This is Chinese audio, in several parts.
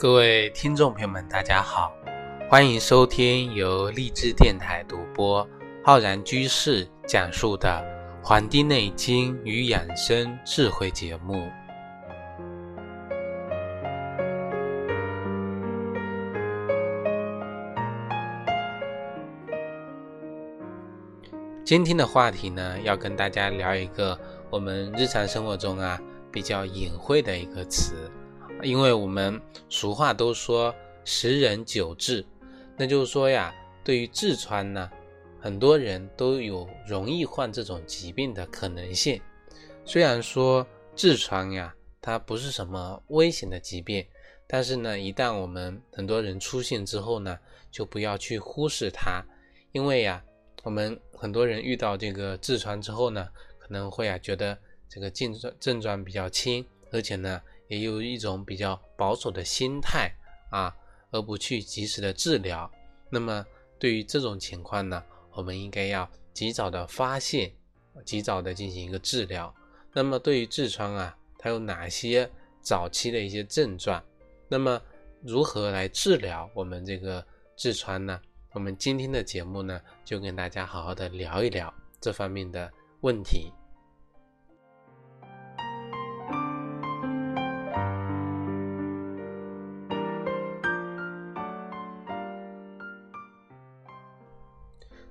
各位听众朋友们，大家好，欢迎收听由荔枝电台独播、浩然居士讲述的《黄帝内经与养生智慧》节目。今天的话题呢，要跟大家聊一个我们日常生活中啊比较隐晦的一个词。因为我们俗话都说十人九痔，那就是说呀，对于痔疮呢，很多人都有容易患这种疾病的可能性。虽然说痔疮呀，它不是什么危险的疾病，但是呢，一旦我们很多人出现之后呢，就不要去忽视它，因为呀，我们很多人遇到这个痔疮之后呢，可能会啊觉得这个症状症状比较轻，而且呢。也有一种比较保守的心态啊，而不去及时的治疗。那么对于这种情况呢，我们应该要及早的发现，及早的进行一个治疗。那么对于痔疮啊，它有哪些早期的一些症状？那么如何来治疗我们这个痔疮呢？我们今天的节目呢，就跟大家好好的聊一聊这方面的问题。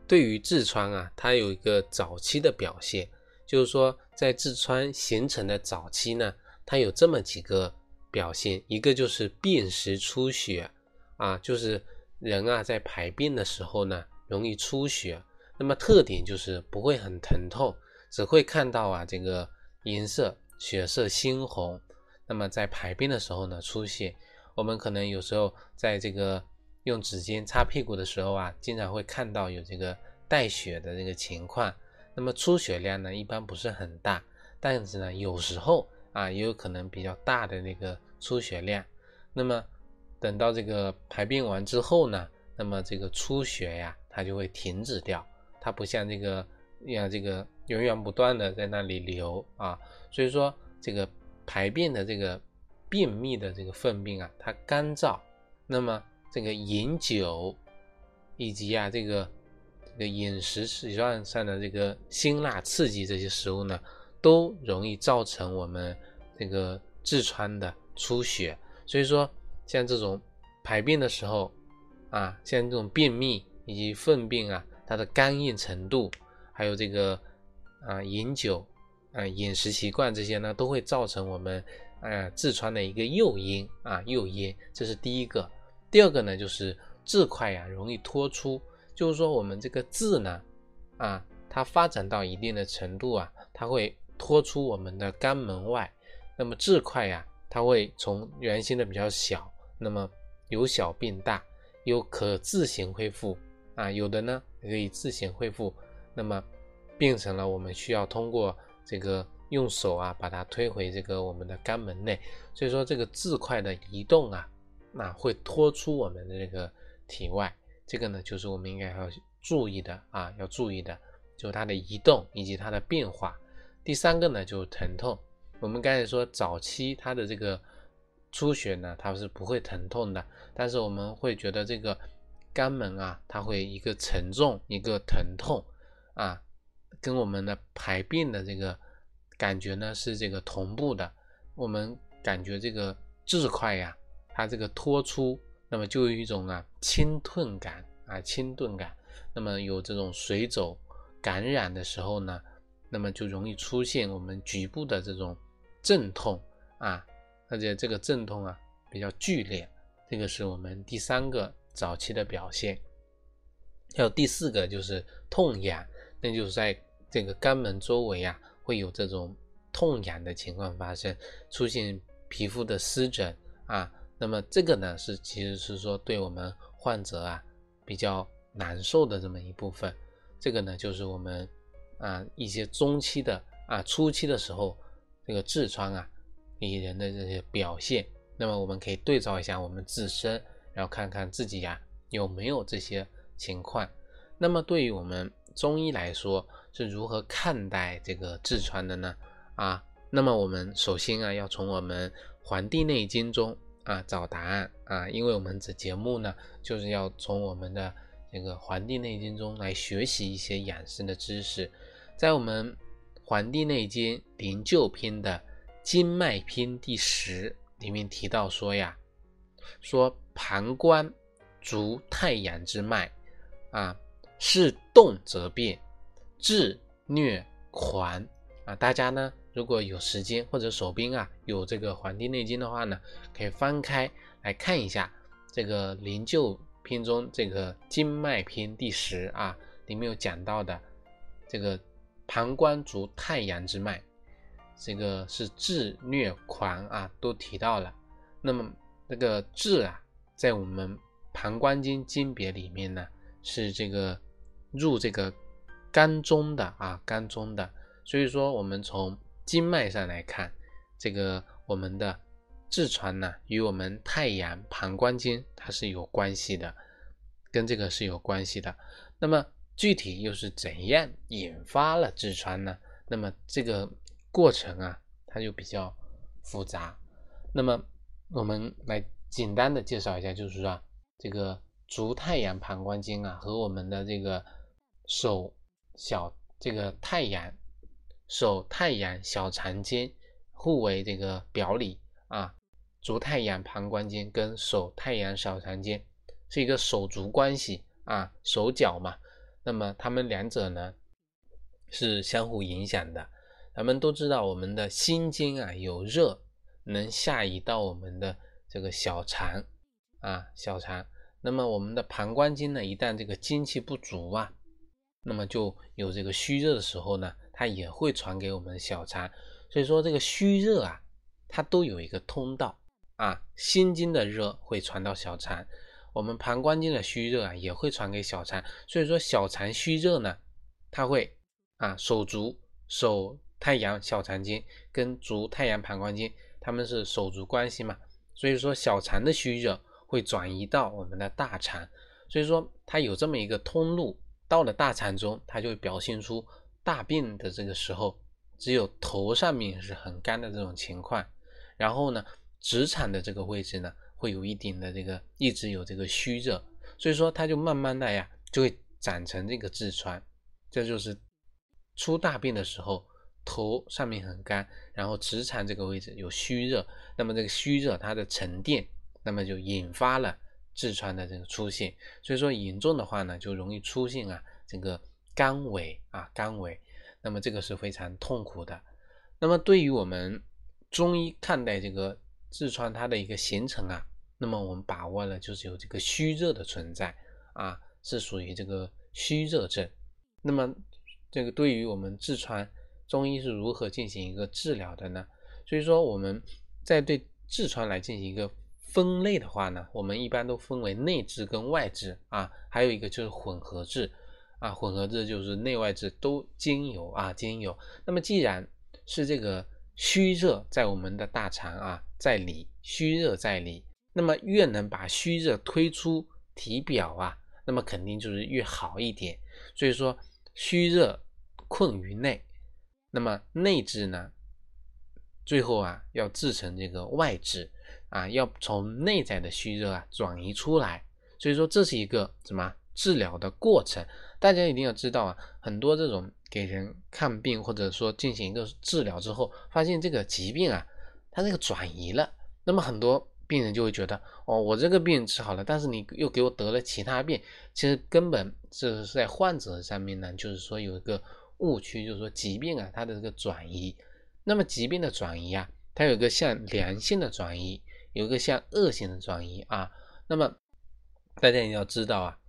对于痔疮啊，它有一个早期的表现，就是说在痔疮形成的早期呢，它有这么几个表现，一个就是便时出血啊，就是人啊在排便的时候呢容易出血，那么特点就是不会很疼痛，只会看到啊这个颜色血色猩红，那么在排便的时候呢出现，我们可能有时候在这个。用纸巾擦屁股的时候啊，经常会看到有这个带血的这个情况。那么出血量呢，一般不是很大，但是呢，有时候啊，也有可能比较大的那个出血量。那么等到这个排便完之后呢，那么这个出血呀，它就会停止掉，它不像这个呀，这个源源不断的在那里流啊。所以说，这个排便的这个便秘的这个粪便啊，它干燥，那么。这个饮酒，以及啊，这个这个饮食习惯上的这个辛辣刺激这些食物呢，都容易造成我们这个痔疮的出血。所以说，像这种排便的时候啊，像这种便秘以及粪便啊，它的干硬程度，还有这个啊饮酒啊饮食习惯这些呢，都会造成我们啊痔疮的一个诱因啊诱因。这是第一个。第二个呢，就是痔块呀容易脱出，就是说我们这个痔呢，啊，它发展到一定的程度啊，它会脱出我们的肛门外，那么痔块呀，它会从原先的比较小，那么由小变大，有可自行恢复。啊，有的呢可以自行恢复，那么变成了我们需要通过这个用手啊把它推回这个我们的肛门内，所以说这个字块的移动啊。那会拖出我们的这个体外，这个呢就是我们应该要注意的啊，要注意的，就它的移动以及它的变化。第三个呢就是疼痛，我们刚才说早期它的这个出血呢，它是不会疼痛的，但是我们会觉得这个肛门啊，它会一个沉重，一个疼痛啊，跟我们的排便的这个感觉呢是这个同步的，我们感觉这个痔块呀。它这个脱出，那么就有一种啊清钝感啊清钝感，那么有这种水肿感染的时候呢，那么就容易出现我们局部的这种阵痛啊，而且这个阵痛啊比较剧烈，这个是我们第三个早期的表现。还有第四个就是痛痒，那就是在这个肛门周围啊会有这种痛痒的情况发生，出现皮肤的湿疹啊。那么这个呢，是其实是说对我们患者啊比较难受的这么一部分。这个呢，就是我们啊一些中期的啊初期的时候，这个痔疮啊给人的这些表现。那么我们可以对照一下我们自身，然后看看自己呀有没有这些情况。那么对于我们中医来说，是如何看待这个痔疮的呢？啊，那么我们首先啊要从我们《黄帝内经》中。啊找答案啊，因为我们这节目呢就是要从我们的这个《黄帝内经》中来学习一些养生的知识，在我们《黄帝内经·灵柩篇》的经脉篇第十里面提到说呀，说膀胱足太阳之脉啊，是动则变，治虐狂啊，大家呢？如果有时间或者手边啊有这个《黄帝内经》的话呢，可以翻开来看一下这个《灵柩篇》中这个经脉篇第十啊，里面有讲到的这个膀胱足太阳之脉，这个是治虐狂啊，都提到了。那么这个治啊，在我们膀胱经经别里面呢，是这个入这个肝中的啊，肝中的。所以说我们从经脉上来看，这个我们的痔疮呢，与我们太阳膀胱经它是有关系的，跟这个是有关系的。那么具体又是怎样引发了痔疮呢？那么这个过程啊，它就比较复杂。那么我们来简单的介绍一下，就是说这个足太阳膀胱经啊，和我们的这个手小这个太阳。手太阳小肠经互为这个表里啊，足太阳膀胱经跟手太阳小肠经是一个手足关系啊，手脚嘛。那么他们两者呢是相互影响的。咱们都知道，我们的心经啊有热，能下移到我们的这个小肠啊，小肠。那么我们的膀胱经呢，一旦这个精气不足啊，那么就有这个虚热的时候呢。它也会传给我们的小肠，所以说这个虚热啊，它都有一个通道啊。心经的热会传到小肠，我们膀胱经的虚热啊也会传给小肠。所以说小肠虚热呢，它会啊手足手太阳小肠经跟足太阳膀胱经，他们是手足关系嘛。所以说小肠的虚热会转移到我们的大肠，所以说它有这么一个通路，到了大肠中，它就会表现出。大便的这个时候，只有头上面是很干的这种情况，然后呢，直肠的这个位置呢，会有一点的这个一直有这个虚热，所以说它就慢慢的呀，就会长成这个痔疮。这就是出大便的时候，头上面很干，然后直肠这个位置有虚热，那么这个虚热它的沉淀，那么就引发了痔疮的这个出现。所以说严重的话呢，就容易出现啊这个。肝痿啊，肝痿，那么这个是非常痛苦的。那么对于我们中医看待这个痔疮它的一个形成啊，那么我们把握了就是有这个虚热的存在啊，是属于这个虚热症。那么这个对于我们痔疮，中医是如何进行一个治疗的呢？所以说我们在对痔疮来进行一个分类的话呢，我们一般都分为内痔跟外痔啊，还有一个就是混合痔。啊，混合痔就是内外痔都兼有啊，兼有。那么既然是这个虚热在我们的大肠啊，在里虚热在里，那么越能把虚热推出体表啊，那么肯定就是越好一点。所以说虚热困于内，那么内痔呢，最后啊要制成这个外痔啊，要从内在的虚热啊转移出来。所以说这是一个什么治疗的过程？大家一定要知道啊，很多这种给人看病或者说进行一个治疗之后，发现这个疾病啊，它这个转移了，那么很多病人就会觉得，哦，我这个病治好了，但是你又给我得了其他病，其实根本是在患者上面呢，就是说有一个误区，就是说疾病啊，它的这个转移，那么疾病的转移啊，它有一个像良性的转移，有一个像恶性的转移啊，那么大家也要知道啊。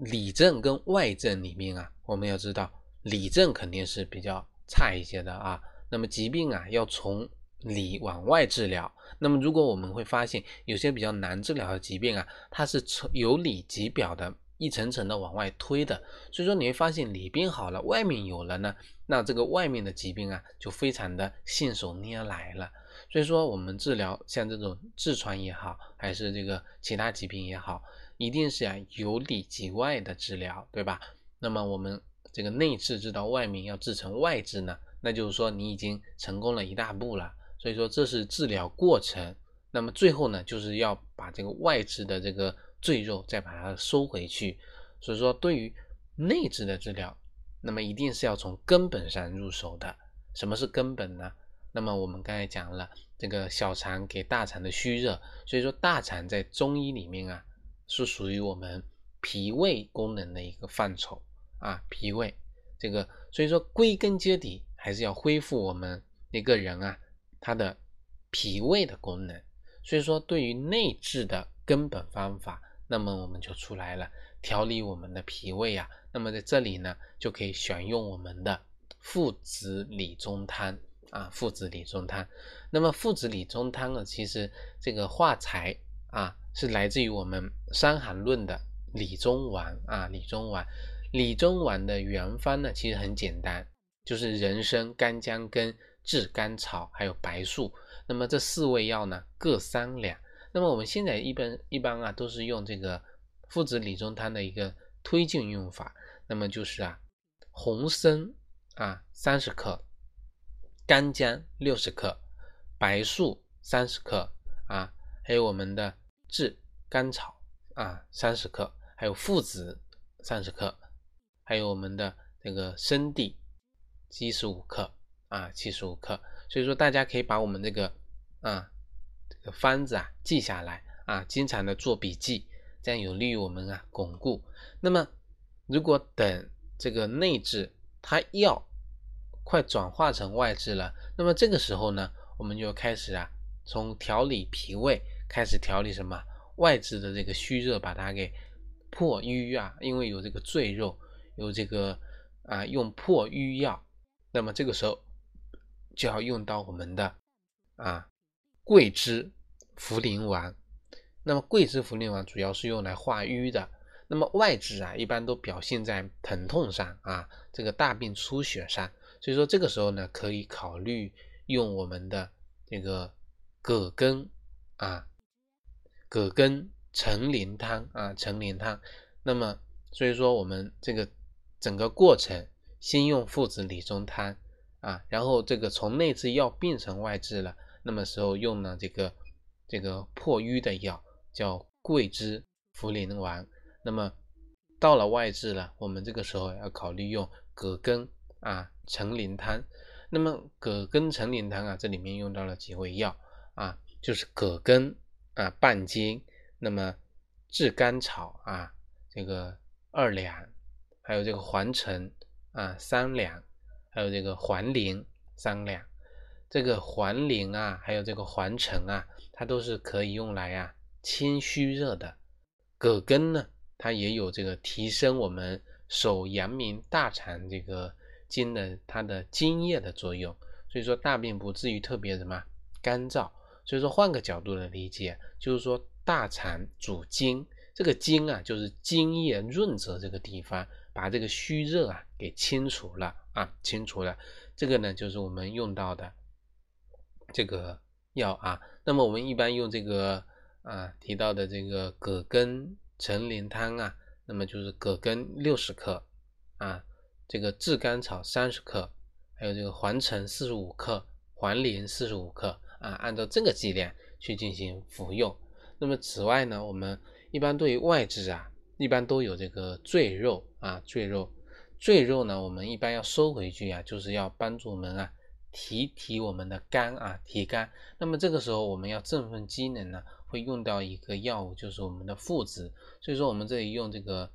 里症跟外症里面啊，我们要知道里症肯定是比较差一些的啊。那么疾病啊，要从里往外治疗。那么如果我们会发现有些比较难治疗的疾病啊，它是从由里及表的一层层的往外推的。所以说你会发现里边好了，外面有了呢，那这个外面的疾病啊，就非常的信手拈来了。所以说我们治疗像这种痔疮也好，还是这个其他疾病也好。一定是啊由里及外的治疗，对吧？那么我们这个内治治到外面要治成外治呢，那就是说你已经成功了一大步了。所以说这是治疗过程那么最后呢，就是要把这个外治的这个赘肉再把它收回去。所以说，对于内治的治疗，那么一定是要从根本上入手的。什么是根本呢？那么我们刚才讲了，这个小肠给大肠的虚热，所以说大肠在中医里面啊，是属于我们脾胃功能的一个范畴啊，脾胃这个，所以说归根结底还是要恢复我们一个人啊他的脾胃的功能。所以说，对于内痔的根本方法，那么我们就出来了，调理我们的脾胃啊。那么在这里呢，就可以选用我们的附子理中汤啊，附子理中汤。那么附子理中汤呢，其实这个化材啊，是来自于我们《伤寒论》的理中丸啊，理中丸。理中丸的原方呢，其实很简单，就是人参、干姜根、炙甘草还有白术。那么这四味药呢，各三两。那么我们现在一般一般啊，都是用这个附子理中汤的一个推荐用法。那么就是啊，红参啊三十克，干姜六十克，白术三十克啊，还有我们的炙甘草啊三十克，还有附子三十克，还有我们的这个生地七十五克啊七十五克。所以说，大家可以把我们这个啊这个方子啊记下来啊，经常的做笔记，这样有利于我们啊巩固。那么，如果等这个内痔它要快转化成外痔了，那么这个时候呢，我们就开始啊从调理脾胃开始调理什么外痔的这个虚热，把它给破瘀啊，因为有这个赘肉，有这个啊用破瘀药，那么这个时候。就要用到我们的啊桂枝茯苓丸，那么桂枝茯苓丸主要是用来化瘀的。那么外痔啊，一般都表现在疼痛上啊，这个大便出血上。所以说这个时候呢，可以考虑用我们的这个葛根啊，葛根陈林汤啊，陈林汤。那么所以说我们这个整个过程，先用附子理中汤。啊，然后这个从内治药变成外治了，那么时候用了这个这个破瘀的药叫桂枝茯苓丸。那么到了外治了，我们这个时候要考虑用葛根啊陈林汤。那么葛根陈林汤啊，这里面用到了几味药啊，就是葛根啊半斤，那么炙甘草啊这个二两，还有这个黄陈啊三两。还有这个黄连三两，这个黄连啊，还有这个黄陈啊，它都是可以用来啊清虚热的。葛根呢，它也有这个提升我们手阳明大肠这个经的它的津液的作用，所以说大便不至于特别什么干燥。所以说换个角度的理解，就是说大肠主津，这个津啊就是津液润泽这个地方。把这个虚热啊给清除了啊，清除了，这个呢就是我们用到的这个药啊。那么我们一般用这个啊提到的这个葛根陈连汤啊，那么就是葛根六十克啊，这个炙甘草三十克，还有这个黄陈四十五克，黄连四十五克啊，按照这个剂量去进行服用。那么此外呢，我们一般对于外痔啊。一般都有这个赘肉啊，赘肉，赘肉呢，我们一般要收回去啊，就是要帮助我们啊提提我们的肝啊，提肝。那么这个时候我们要振奋机能呢，会用到一个药物，就是我们的附子。所以说我们这里用这个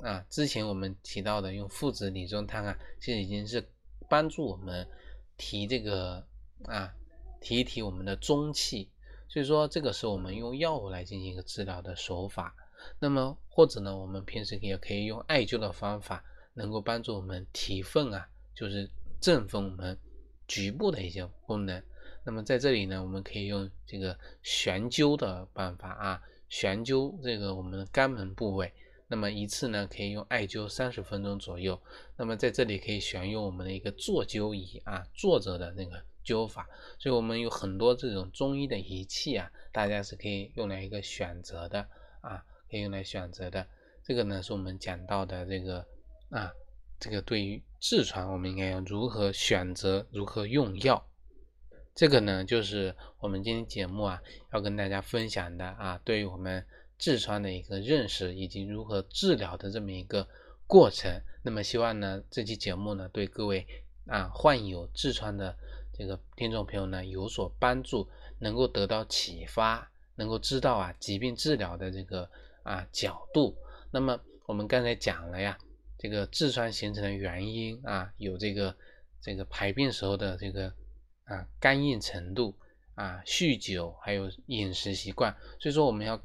啊，之前我们提到的用附子理中汤啊，其实已经是帮助我们提这个啊，提一提我们的中气。所以说这个是我们用药物来进行一个治疗的手法。那么或者呢，我们平时也可以用艾灸的方法，能够帮助我们提奋啊，就是振奋我们局部的一些功能。那么在这里呢，我们可以用这个悬灸的办法啊，悬灸这个我们的肛门部位。那么一次呢，可以用艾灸三十分钟左右。那么在这里可以选用我们的一个坐灸仪啊，坐着的那个灸法。所以我们有很多这种中医的仪器啊，大家是可以用来一个选择的啊。可以用来选择的，这个呢是我们讲到的这个啊，这个对于痔疮，我们应该要如何选择，如何用药。这个呢，就是我们今天节目啊要跟大家分享的啊，对于我们痔疮的一个认识以及如何治疗的这么一个过程。那么希望呢，这期节目呢对各位啊患有痔疮的这个听众朋友呢有所帮助，能够得到启发，能够知道啊疾病治疗的这个啊角度。那么我们刚才讲了呀。这个痔疮形成的原因啊，有这个这个排便时候的这个啊干硬程度啊，酗酒，还有饮食习惯。所以说，我们要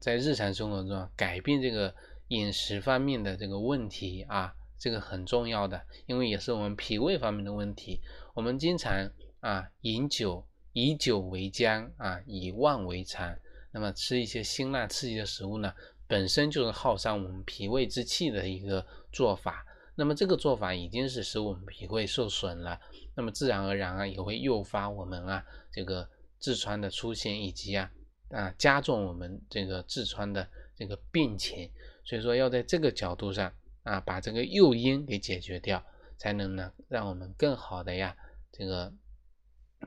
在日常生活中改变这个饮食方面的这个问题啊，这个很重要的，因为也是我们脾胃方面的问题。我们经常啊饮酒，以酒为浆啊，以妄为常。那么吃一些辛辣刺激的食物呢？本身就是耗伤我们脾胃之气的一个做法，那么这个做法已经是使我们脾胃受损了，那么自然而然啊也会诱发我们啊这个痔疮的出现，以及啊啊加重我们这个痔疮的这个病情。所以说要在这个角度上啊把这个诱因给解决掉，才能呢让我们更好的呀这个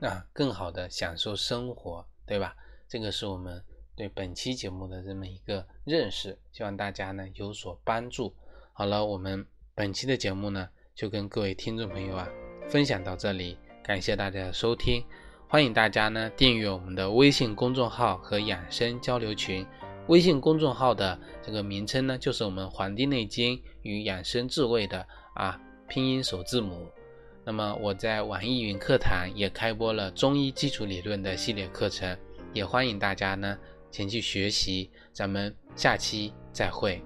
啊更好的享受生活，对吧？这个是我们。对本期节目的这么一个认识，希望大家呢有所帮助。好了，我们本期的节目呢就跟各位听众朋友啊分享到这里，感谢大家的收听，欢迎大家呢订阅我们的微信公众号和养生交流群。微信公众号的这个名称呢就是我们《黄帝内经与养生智慧》的啊拼音首字母。那么我在网易云课堂也开播了中医基础理论的系列课程，也欢迎大家呢。前去学习，咱们下期再会。